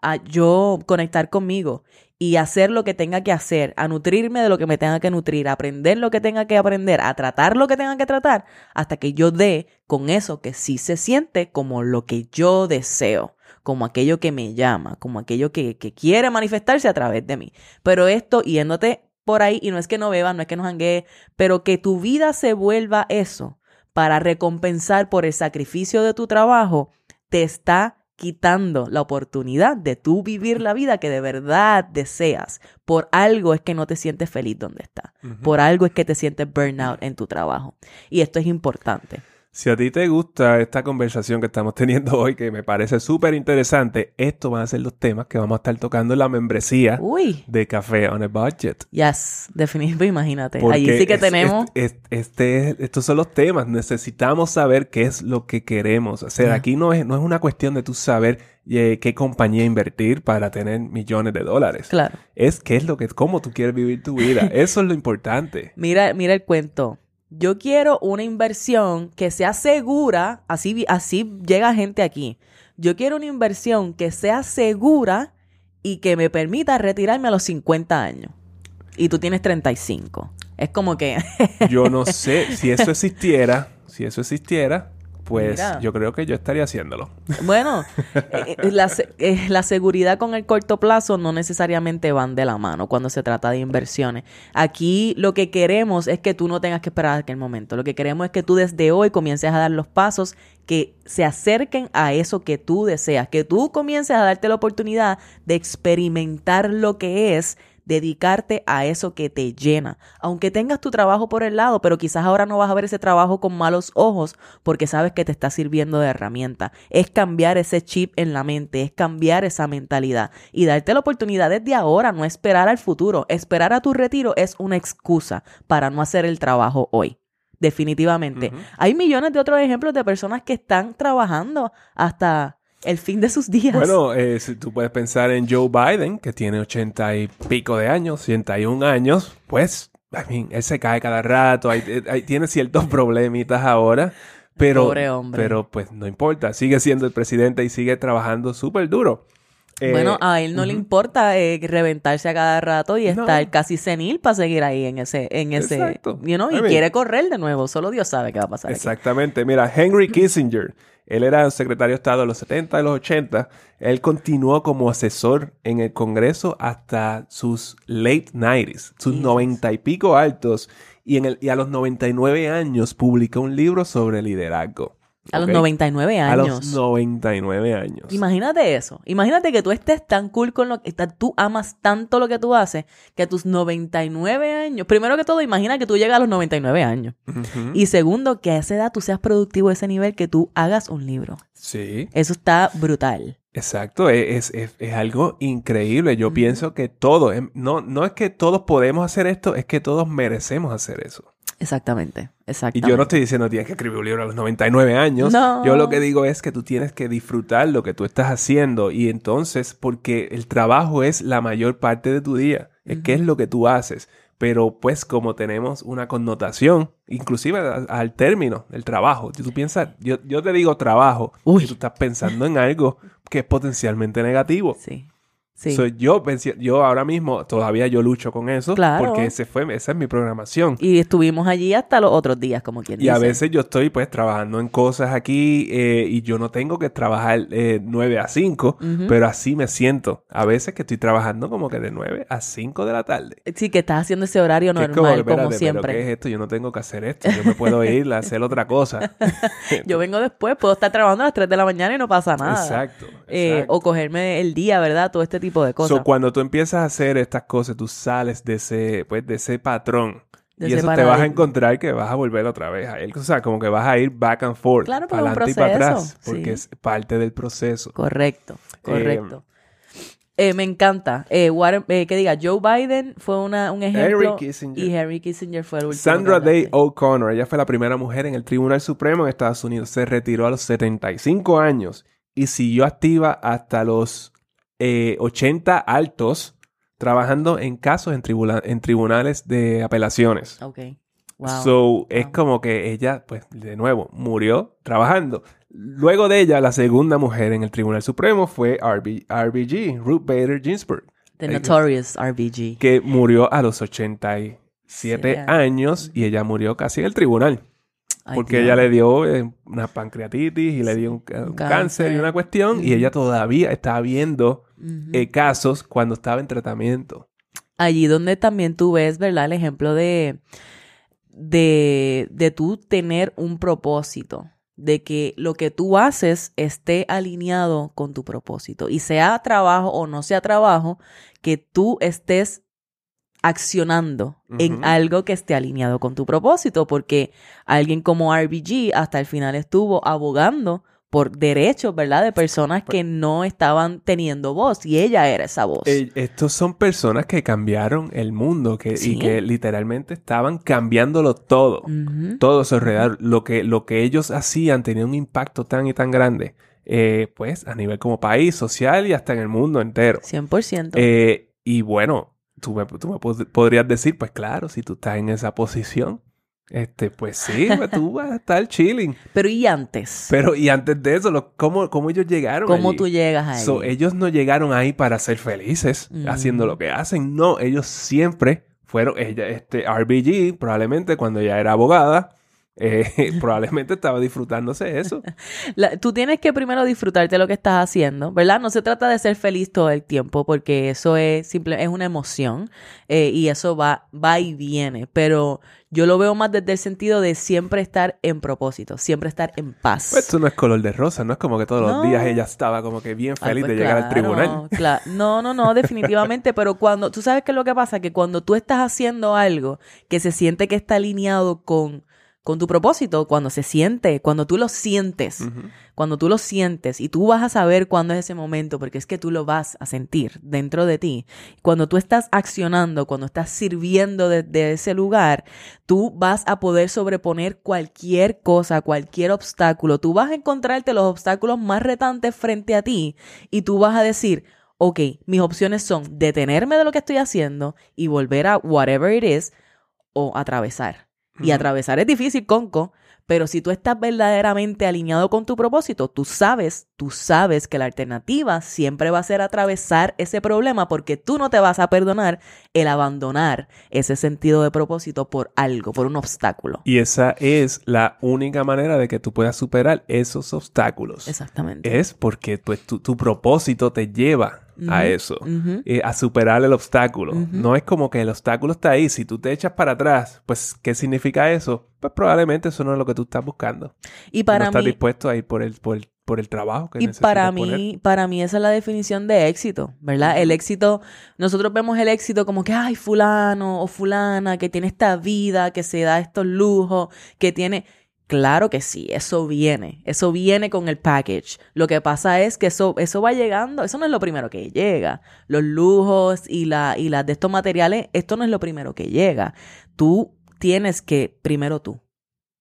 a yo conectar conmigo y hacer lo que tenga que hacer, a nutrirme de lo que me tenga que nutrir, a aprender lo que tenga que aprender, a tratar lo que tenga que tratar, hasta que yo dé con eso que sí se siente como lo que yo deseo, como aquello que me llama, como aquello que, que quiere manifestarse a través de mí. Pero esto, yéndote por ahí, y no es que no bebas, no es que no janguees, pero que tu vida se vuelva eso para recompensar por el sacrificio de tu trabajo, te está quitando la oportunidad de tú vivir la vida que de verdad deseas. Por algo es que no te sientes feliz donde estás. Por algo es que te sientes burnout en tu trabajo. Y esto es importante. Si a ti te gusta esta conversación que estamos teniendo hoy, que me parece súper interesante, estos van a ser los temas que vamos a estar tocando en la membresía Uy. de Café on a Budget. Yes, definitivamente, imagínate. Porque Allí sí que es- tenemos. es- es- este, estos son los temas. Necesitamos saber qué es lo que queremos hacer. Ya. Aquí no es, no es una cuestión de tú saber eh, qué compañía invertir para tener millones de dólares. Claro. Es qué es lo que, cómo tú quieres vivir tu vida. Eso es lo importante. Mira, mira el cuento. Yo quiero una inversión que sea segura, así, así llega gente aquí. Yo quiero una inversión que sea segura y que me permita retirarme a los 50 años. Y tú tienes 35. Es como que, Yo no sé si eso existiera, si eso existiera, pues Mira. yo creo que yo estaría haciéndolo. bueno, eh, eh, la, eh, la seguridad con el corto plazo no necesariamente van de la mano cuando se trata de inversiones. Aquí lo que queremos es que tú no tengas que esperar a aquel momento. Lo que queremos es que tú desde hoy comiences a dar los pasos que se acerquen a eso que tú deseas, que tú comiences a darte la oportunidad de experimentar lo que es dedicarte a eso que te llena. Aunque tengas tu trabajo por el lado, pero quizás ahora no vas a ver ese trabajo con malos ojos porque sabes que te está sirviendo de herramienta. Es cambiar ese chip en la mente, es cambiar esa mentalidad y darte la oportunidad desde ahora, no esperar al futuro. Esperar a tu retiro es una excusa para no hacer el trabajo hoy. Definitivamente. Hay millones de otros ejemplos de personas que están trabajando hasta el fin de sus días. Bueno, eh, si tú puedes pensar en Joe Biden, que tiene ochenta y pico de años, 81 años, pues, I mean, él se cae cada rato, hay- eh, hay- tiene ciertos problemitas ahora, pero, Pobre hombre. pero pues no importa, sigue siendo el presidente y sigue trabajando súper duro. Eh, Bueno, a él no le importa eh, reventarse a cada rato y No. estar casi senil para seguir ahí en ese, en ese, Exacto. you know, I y mean- quiere correr de nuevo. Solo Dios sabe qué va a pasar. aquí. Exactamente. Mira, Henry Kissinger, él era secretario de Estado de los 70 y los 80. Él continuó como asesor en el Congreso hasta sus late 90s, sus. 90 y pico altos. Y, en el, y a los 99 años publicó un libro sobre liderazgo. A los ¿ok? 99 A años. los 99 años. Imagínate eso. Imagínate que tú estés tan cool con lo que tú amas tanto lo que tú haces que a tus 99 años, primero que todo, imagina que tú llegas a los 99 años. Ujú. Y segundo, que a esa edad tú seas productivo a ese nivel que tú hagas un libro. Sí. Eso está brutal. Exacto, e, es, es- es algo increíble. Yo pienso que todos, em, no, no es que todos podemos hacer esto, es que todos merecemos hacer eso. Exactamente. Y Exactamente. yo no estoy diciendo tienes que escribir un libro a los 99 años. No. Yo lo que digo es que tú tienes que disfrutar lo que tú estás haciendo. Y entonces, porque el trabajo es la mayor parte de tu día, es qué es lo que tú haces. Pero pues como tenemos una connotación, inclusive a- al término del trabajo, si tú piensas, yo, yo te digo trabajo, Uy. y tú estás pensando en algo que es potencialmente negativo. Sí. Sí. So, yo, pensé- yo ahora mismo todavía yo lucho con eso Claro. porque ese fue, esa es mi programación. Y estuvimos allí hasta los otros días, como quien Y a dice. veces yo estoy pues trabajando en cosas aquí eh, y yo no tengo que trabajar eh, 9 a 5, Ujú. pero así me siento. A veces que estoy trabajando como que de 9 a 5 de la tarde. Sí, que estás haciendo ese horario es normal, que, como, espérate, ¿pero siempre. ¿Qué es esto? Yo no tengo que hacer esto. Yo me puedo ir a hacer otra cosa. Yo vengo después, puedo estar trabajando a las 3 de la mañana y no pasa nada. Exacto. Eh, o cogerme el día, ¿verdad? Todo este tipo de cosas. So, cuando tú empiezas a hacer estas cosas, tú sales de ese, pues, de ese patrón. De y eso te vas a encontrar que vas a volver otra vez a él. O sea, como que vas a ir back and forth. Claro, para adelante y para atrás. Porque sí. es parte del proceso. Correcto, correcto. Eh, me encanta. Eh, Warren- eh, que diga, Joe Biden fue una, un ejemplo. Henry Kissinger. Y Henry Kissinger fue el último. Sandra Day. O'Connor, ella fue la primera mujer en el Tribunal Supremo en Estados Unidos. Se retiró a los 75 años y siguió activa hasta los eh, 80 altos, trabajando en casos en, tribula- en tribunales de apelaciones. Ok. Wow. So, es como que ella, pues, de nuevo, murió trabajando. Luego de ella, la segunda mujer en el Tribunal Supremo fue RB RBG, Ruth Bader Ginsburg, The Notorious RBG. que murió a los 87 Siete años y ella murió casi en el tribunal. Ay, porque Dios. ella le dio eh, una pancreatitis y le dio un cáncer. cáncer. y una cuestión. Y ella todavía estaba viendo Eh, casos cuando estaba en tratamiento. allí donde también tú ves, ¿verdad? El ejemplo de, de, de tú tener un propósito, de que lo que tú haces esté alineado con tu propósito. Y sea trabajo o no sea trabajo, que tú estés accionando en algo que esté alineado con tu propósito, porque alguien como RBG hasta el final estuvo abogando por derechos, ¿verdad? De personas que no estaban teniendo voz y ella era esa voz. Eh, estos son personas que cambiaron el mundo que, Sí. y que literalmente estaban cambiándolo todo. Todo a su alrededor. Lo que, lo que ellos hacían tenía un impacto tan y tan grande. eh, pues a nivel como país, social y hasta en el mundo entero. 100%. Eh, y bueno, tú me, tú me pod- podrías decir, pues claro, si tú estás en esa posición, este, pues sí, tú vas a estar chilling. Pero ¿y antes? Pero, y antes de eso, lo- ¿cómo, cómo ellos llegaron ¿Cómo allí? tú llegas a So, ello? ellos no llegaron ahí para ser felices Mm. haciendo lo que hacen. No, ellos siempre fueron, ella, este, RBG, probablemente cuando ella era abogada, eh, probablemente estaba disfrutándose eso. La- tú tienes que primero disfrutarte de lo que estás haciendo, ¿verdad? No se trata de ser feliz todo el tiempo, porque eso es simple, es una emoción eh, y eso va, va y viene. Pero yo lo veo más desde el sentido de siempre estar en propósito, siempre estar en paz. Pues esto no es color de rosa, no es como que todos No. los días ella estaba como que bien Ay, feliz pues de llegar al tribunal. no, no, no, definitivamente, pero cuando, tú sabes qué es lo que pasa, que cuando tú estás haciendo algo que se siente que está alineado con, con tu propósito, cuando se siente, cuando tú lo sientes, cuando tú lo sientes y tú vas a saber cuándo es ese momento, porque es que tú lo vas a sentir dentro de ti. Cuando tú estás accionando, cuando estás sirviendo desde ese lugar, tú vas a poder sobreponer cualquier cosa, cualquier obstáculo. Tú vas a encontrarte los obstáculos más retantes frente a ti y tú vas a decir, ok, mis opciones son detenerme de lo que estoy haciendo y volver a whatever it is o atravesar. Y atravesar es difícil, Conco, pero si tú estás verdaderamente alineado con tu propósito, tú sabes, tú sabes que la alternativa siempre va a ser atravesar ese problema porque tú no te vas a perdonar el abandonar ese sentido de propósito por algo, por un obstáculo. Y esa es la única manera de que tú puedas superar esos obstáculos. Exactamente. Es porque tu, tu, tu propósito te lleva a eso, eh, a superar el obstáculo. No es como que el obstáculo está ahí. Si tú te echas para atrás, pues, ¿qué significa eso? Pues probablemente eso no es lo que tú estás buscando. Y no para estás mí, dispuesto a ir por el, por el, por el trabajo que Y necesitas para poner. mí, para mí esa es la definición de éxito, ¿verdad? El éxito, nosotros vemos el éxito como que, ay, fulano o fulana que tiene esta vida, que se da estos lujos, que tiene... Claro que sí, eso viene, eso viene con el package. Lo que pasa es que eso, eso va llegando, eso no es lo primero que llega. Los lujos y, la, y las de estos materiales, esto no es lo primero que llega. Tú tienes que, primero tú,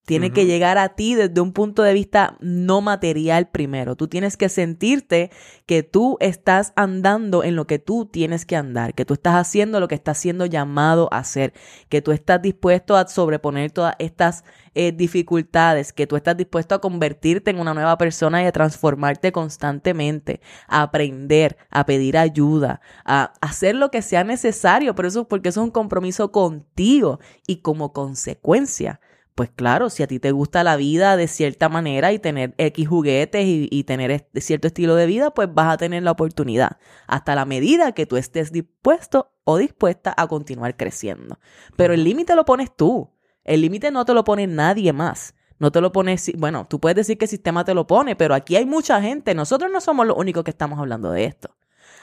Tiene que llegar a ti desde un punto de vista no material primero. Tú tienes que sentirte que tú estás andando en lo que tú tienes que andar, que tú estás haciendo lo que estás siendo llamado a hacer, que tú estás dispuesto a sobreponer todas estas eh, dificultades, que tú estás dispuesto a convertirte en una nueva persona y a transformarte constantemente, a aprender, a pedir ayuda, a hacer lo que sea necesario, pero eso porque eso es un compromiso contigo y como consecuencia pues claro, si a ti te gusta la vida de cierta manera y tener X juguetes y, tener cierto estilo de vida, pues vas a tener la oportunidad hasta la medida que tú estés dispuesto o dispuesta a continuar creciendo. Pero el límite lo pones tú. El límite no te lo pone nadie más. No te lo pones, bueno, tú puedes decir que el sistema te lo pone, pero aquí hay mucha gente. Nosotros no somos los únicos que estamos hablando de esto.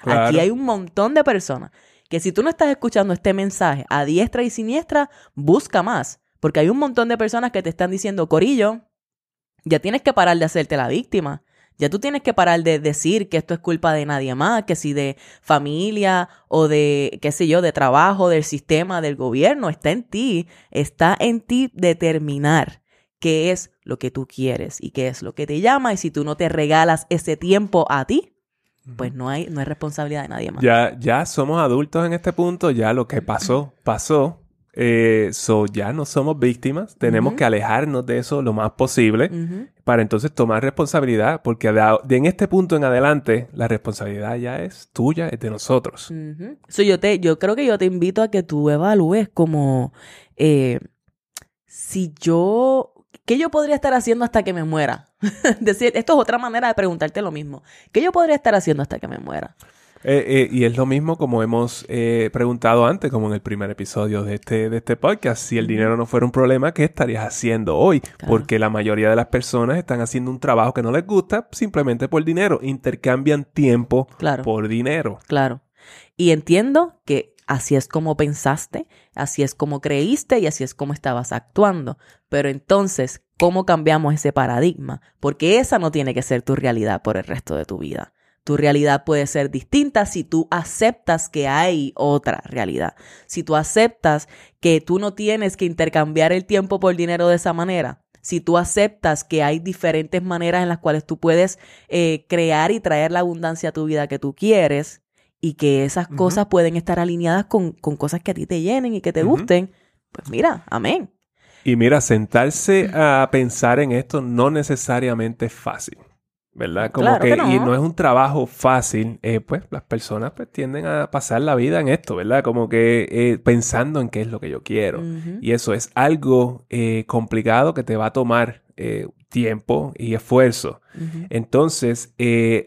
Aquí hay un montón de personas que si tú no estás escuchando este mensaje a diestra y siniestra, busca más porque hay un montón de personas que te están diciendo, Corillo, ya tienes que parar de hacerte la víctima. Ya tú tienes que parar de decir que esto es culpa de nadie más, que si de familia o de, qué sé yo, de trabajo, del sistema, del gobierno, está en ti. Está en ti determinar qué es lo que tú quieres y qué es lo que te llama. Y si tú no te regalas ese tiempo a ti, pues no hay, no hay responsabilidad de nadie más. Ya, ya somos adultos en este punto, ya lo que pasó, pasó. Eh, so ya no somos víctimas, tenemos que alejarnos de eso lo más posible para entonces tomar responsabilidad, porque de, en este punto en adelante la responsabilidad ya es tuya, es de nosotros. yo, te, yo creo que yo te invito a que tú evalúes como eh, si yo ¿Qué yo podría estar haciendo hasta que me muera? Decir, esto es otra manera de preguntarte lo mismo. ¿Qué yo podría estar haciendo hasta que me muera? Eh, eh, y es lo mismo como hemos eh, preguntado antes, como en el primer episodio de este, de este podcast. Si el dinero no fuera un problema, ¿qué estarías haciendo hoy? Porque la mayoría de las personas están haciendo un trabajo que no les gusta simplemente por dinero. Intercambian tiempo por dinero. Claro. Y entiendo que así es como pensaste, así es como creíste y así es como estabas actuando. Pero entonces, ¿cómo cambiamos ese paradigma? Porque esa no tiene que ser tu realidad por el resto de tu vida. Tu realidad puede ser distinta si tú aceptas que hay otra realidad. Si tú aceptas que tú no tienes que intercambiar el tiempo por dinero de esa manera. Si tú aceptas que hay diferentes maneras en las cuales tú puedes eh, crear y traer la abundancia a tu vida que tú quieres y que esas cosas pueden estar alineadas con, cosas que a ti te llenen y que te gusten, pues mira, amén. Y mira, sentarse a pensar en esto no necesariamente es fácil. ¿Verdad? Como que, y no es un trabajo fácil, eh, pues las personas pues tienden a pasar la vida en esto, ¿verdad? Como que eh, pensando en qué es lo que yo quiero. Y eso es algo eh, complicado que te va a tomar tiempo y esfuerzo. Entonces,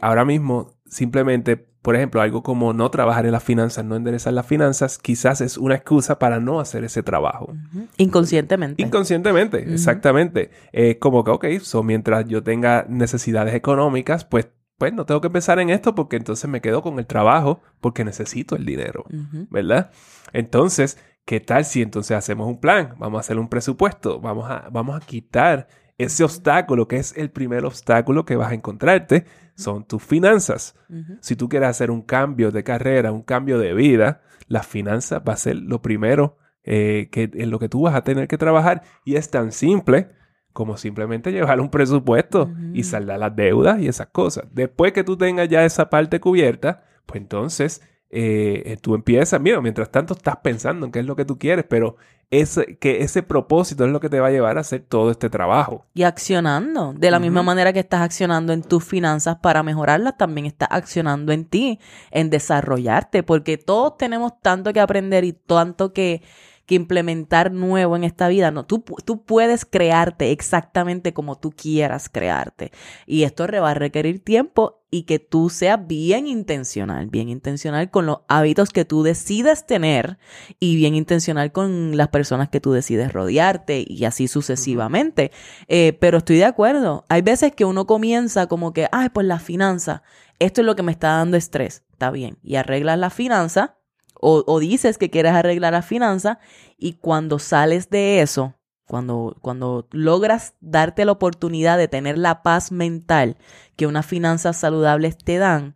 ahora mismo simplemente por ejemplo, algo como no trabajar en las finanzas, no enderezar las finanzas, quizás es una excusa para no hacer ese trabajo. Inconscientemente. Inconscientemente, exactamente. como que, ok, so, mientras yo tenga necesidades económicas, pues pues no tengo que pensar en esto porque entonces me quedo con el trabajo porque necesito el dinero, ¿verdad? Entonces, ¿qué tal si entonces hacemos un plan? Vamos a hacer un presupuesto, vamos a, vamos a quitar ese obstáculo que es el primer obstáculo que vas a encontrarte son tus finanzas. Si tú quieres hacer un cambio de carrera, un cambio de vida, las finanzas va a ser lo primero eh, que, en lo que tú vas a tener que trabajar. Y es tan simple como simplemente llevar un presupuesto y saldar las deudas y esas cosas. Después que tú tengas ya esa parte cubierta, pues entonces eh, eh, tú empiezas, mira, mientras tanto estás pensando en qué es lo que tú quieres, pero ese, que ese propósito es lo que te va a llevar a hacer todo este trabajo. Y accionando. De la misma manera que estás accionando en tus finanzas para mejorarlas, también estás accionando en ti, en desarrollarte, porque todos tenemos tanto que aprender y tanto que que implementar nuevo en esta vida. No, tú, tú puedes crearte exactamente como tú quieras crearte. Y esto va a requerir tiempo y que tú seas bien intencional, bien intencional con los hábitos que tú decides tener y bien intencional con las personas que tú decides rodearte y así sucesivamente. Eh, pero estoy de acuerdo. Hay veces que uno comienza como que, ay, pues la finanza, esto es lo que me está dando estrés. Está bien. Y arreglas la finanza o, dices que quieres arreglar la finanza y cuando sales de eso, cuando, cuando logras darte la oportunidad de tener la paz mental que unas finanzas saludables te dan,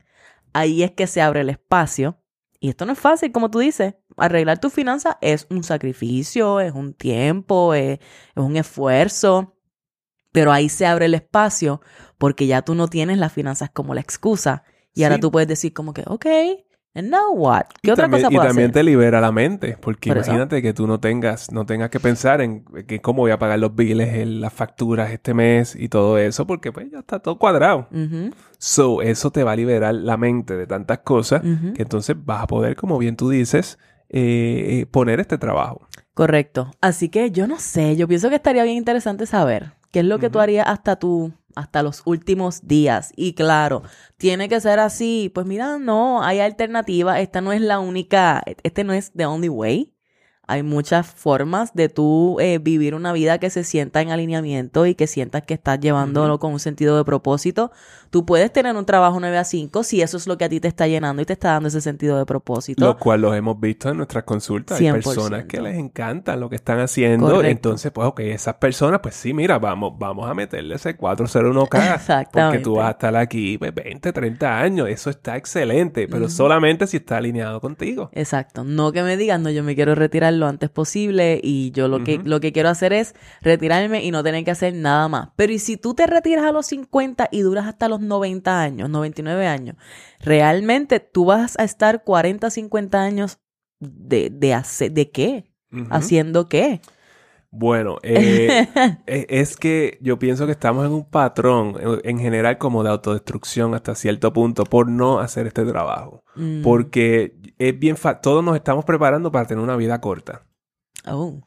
ahí es que se abre el espacio. Y esto no es fácil, como tú dices. arreglar tus finanzas es un sacrificio, es un tiempo, es, es un esfuerzo, pero ahí se abre el espacio porque ya tú no tienes las finanzas como la excusa y ahora tú puedes decir como que, ok, and now what? ¿Qué Y otra también, cosa y puedo también hacer? te libera la mente, porque Por eso. imagínate que tú no tengas, no tengas que pensar en que cómo voy a pagar los biles, el- las facturas este mes y todo eso, porque pues ya está todo cuadrado. So, eso te va a liberar la mente de tantas cosas que entonces vas a poder, como bien tú dices, eh, eh, poner este trabajo. Correcto. Así que yo no sé, yo pienso que estaría bien interesante saber qué es lo que tú harías hasta tu, hasta los últimos días. Y claro, tiene que ser así. Pues mira, no, hay alternativas. Esta no es la única, este no es the only way. Hay muchas formas de tú eh, vivir una vida que se sienta en alineamiento y que sientas que estás llevándolo con un sentido de propósito. Tú puedes tener un trabajo 9 a 5 si eso es lo que a ti te está llenando y te está dando ese sentido de propósito. Lo cual los hemos visto en nuestras consultas. Hay 100%. personas que les encanta lo que están haciendo. Correcto. Entonces, pues, ok, esas personas, pues sí, mira, vamos, vamos a meterle ese 401k. Porque Exactamente. tú vas a estar aquí pues, 20, 30 años. Eso está excelente. Pero solamente si está alineado contigo. Exacto. No que me digan, no, yo me quiero retirar lo antes posible y yo lo que, lo que quiero hacer es retirarme y no tener que hacer nada más. Pero ¿y si tú te retiras a los 50 y duras hasta los 90 años, 99 años? Realmente tú vas a estar 40, 50 años de, de, hacer, ¿de qué? ¿Haciendo qué? Bueno, eh, e- es que yo pienso que estamos en un patrón en general como de autodestrucción hasta cierto punto por no hacer este trabajo. Mm. Porque es bien fa- todos nos estamos preparando para tener una vida corta. Oh.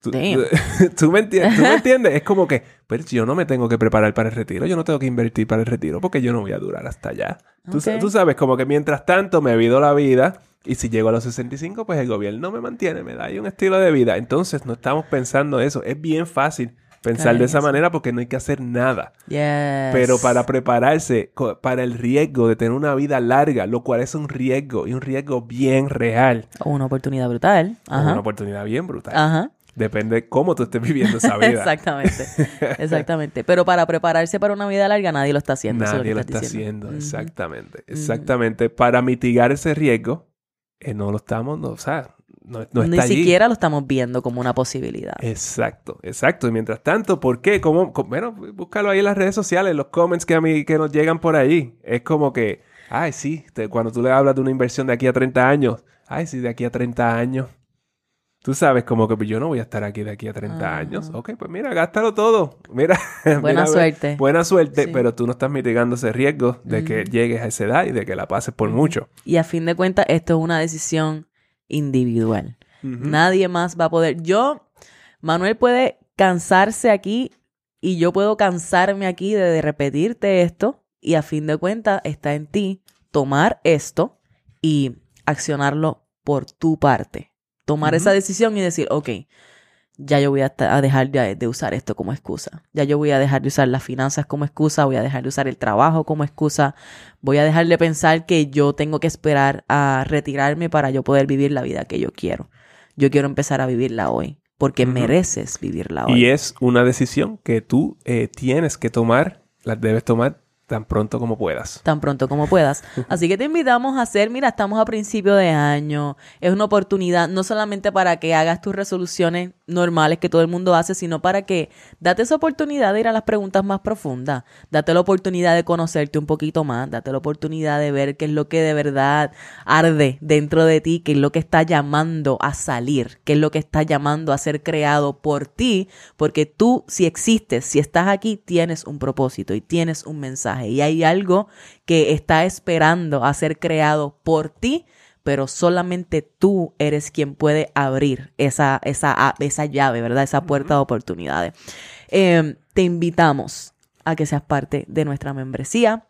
¿Tú, Damn. tú me entiendes? ¿Tú me entiendes? Es como que, pero si yo no me tengo que preparar para el retiro, yo no tengo que invertir para el retiro porque yo no voy a durar hasta allá. Tú, sa- Ok. tú sabes, como que mientras tanto me vivo la vida y si llego a los 65, pues el gobierno me mantiene, me da ahí un estilo de vida. Entonces no estamos pensando eso. Es bien fácil pensar de esa manera porque no hay que hacer nada. Yes. Pero para prepararse para el riesgo de tener una vida larga, lo cual es un riesgo y un riesgo bien real, Una oportunidad brutal. una oportunidad bien brutal. Ajá. Depende de cómo tú estés viviendo esa vida. Exactamente. Exactamente. Pero para prepararse para una vida larga nadie lo está haciendo. Nadie lo está diciendo. haciendo, exactamente. Exactamente. Para mitigar ese riesgo, eh, no lo estamos, no, o sea, no, no Ni está allí. siquiera lo estamos viendo como una posibilidad. Exacto, exacto. Y mientras tanto, ¿por qué? ¿Cómo? cómo- Bueno, búscalo ahí en las redes sociales, los comments que a mí que nos llegan por ahí. Es como que, ay, sí, te- cuando tú le hablas de una inversión de aquí a 30 años, ay, sí, de aquí a 30 años. Tú sabes, como que pues, yo no voy a estar aquí de aquí a 30 Ajá. años. Ok, pues mira, gástalo todo. Mira, Buena mira, suerte. Buena suerte, Sí. pero tú no estás mitigando ese riesgo de que llegues a esa edad y de que la pases por mucho. Y a fin de cuentas, esto es una decisión individual. Nadie más va a poder. Yo, Manuel puede cansarse aquí y yo puedo cansarme aquí de, de repetirte esto. Y a fin de cuentas, está en ti tomar esto y accionarlo por tu parte. Tomar esa decisión y decir, ok, ya yo voy a, a dejar de, de usar esto como excusa. Ya yo voy a dejar de usar las finanzas como excusa, voy a dejar de usar el trabajo como excusa, voy a dejar de pensar que yo tengo que esperar a retirarme para yo poder vivir la vida que yo quiero. Yo quiero empezar a vivirla hoy, porque mereces vivirla hoy. Y es una decisión que tú eh, tienes que tomar, la debes tomar tan pronto como puedas. tan pronto como puedas. Así que te invitamos a hacer, mira, estamos a principio de año, es una oportunidad no solamente para que hagas tus resoluciones normales que todo el mundo hace, sino para que date esa oportunidad de ir a las preguntas más profundas, date la oportunidad de conocerte un poquito más, date la oportunidad de ver qué es lo que de verdad arde dentro de ti, qué es lo que está llamando a salir, qué es lo que está llamando a ser creado por ti, porque tú si existes, si estás aquí, tienes un propósito y tienes un mensaje y hay algo que está esperando a ser creado por ti, pero solamente tú eres quien puede abrir esa, esa, esa llave, ¿verdad? Esa puerta de oportunidades. Eh, te invitamos a que seas parte de nuestra membresía.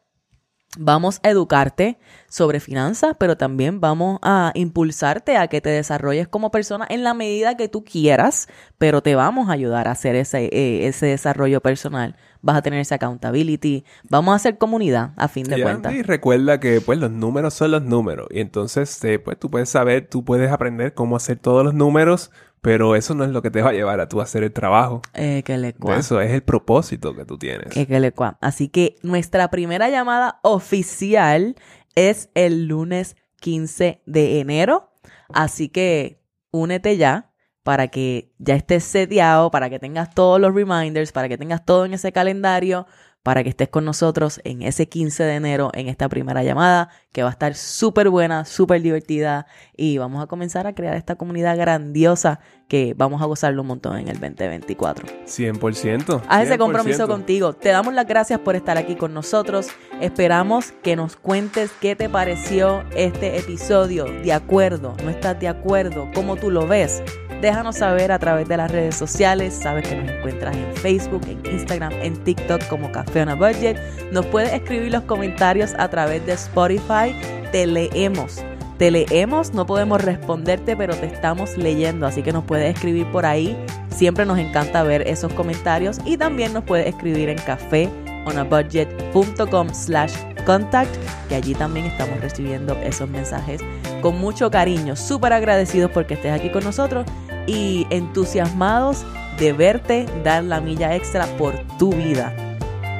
Vamos a educarte sobre finanzas, pero también vamos a impulsarte a que te desarrolles como persona en la medida que tú quieras, pero te vamos a ayudar a hacer ese, eh, ese desarrollo personal. Vas a tener esa accountability, vamos a hacer comunidad a fin de cuentas. Y recuerda que pues los números son los números. Y entonces eh, pues tú puedes saber, tú puedes aprender cómo hacer todos los números, pero eso no es lo que te va a llevar a tú hacer el trabajo. Eh, que le cua. eso es el propósito que tú tienes. Eh, que le cua. Así que nuestra primera llamada oficial es el lunes 15 de enero. Así que únete ya para que ya estés seteado, para que tengas todos los reminders, para que tengas todo en ese calendario, para que estés con nosotros en ese 15 de enero en esta primera llamada, que va a estar súper buena, súper divertida y vamos a comenzar a crear esta comunidad grandiosa que vamos a gozarlo un montón en el 2024. 100%. Haz ese compromiso contigo. Te damos las gracias por estar aquí con nosotros. Esperamos que nos cuentes qué te pareció este episodio. De acuerdo, no estás de acuerdo, cómo tú lo ves. Déjanos saber a través de las redes sociales. Sabes que nos encuentras en Facebook, en Instagram, en TikTok como Café on a Budget. Nos puedes escribir los comentarios a través de Spotify. Te leemos. Te leemos, no podemos responderte, pero te estamos leyendo, así que nos puedes escribir por ahí. Siempre nos encanta ver esos comentarios y también nos puedes escribir en cafeonabudget.com slash contact, que allí también estamos recibiendo esos mensajes con mucho cariño. Súper agradecidos porque estés aquí con nosotros y entusiasmados de verte dar la milla extra por tu vida.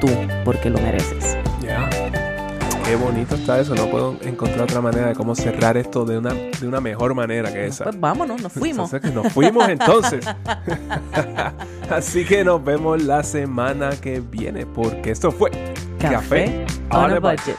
Tú, porque lo mereces. Qué bonito está eso. No puedo encontrar otra manera de cómo cerrar esto de una, de una mejor manera que esa. Pues vámonos, nos fuimos. Entonces, nos fuimos entonces. Así que nos vemos la semana que viene porque esto fue Café, on a budget.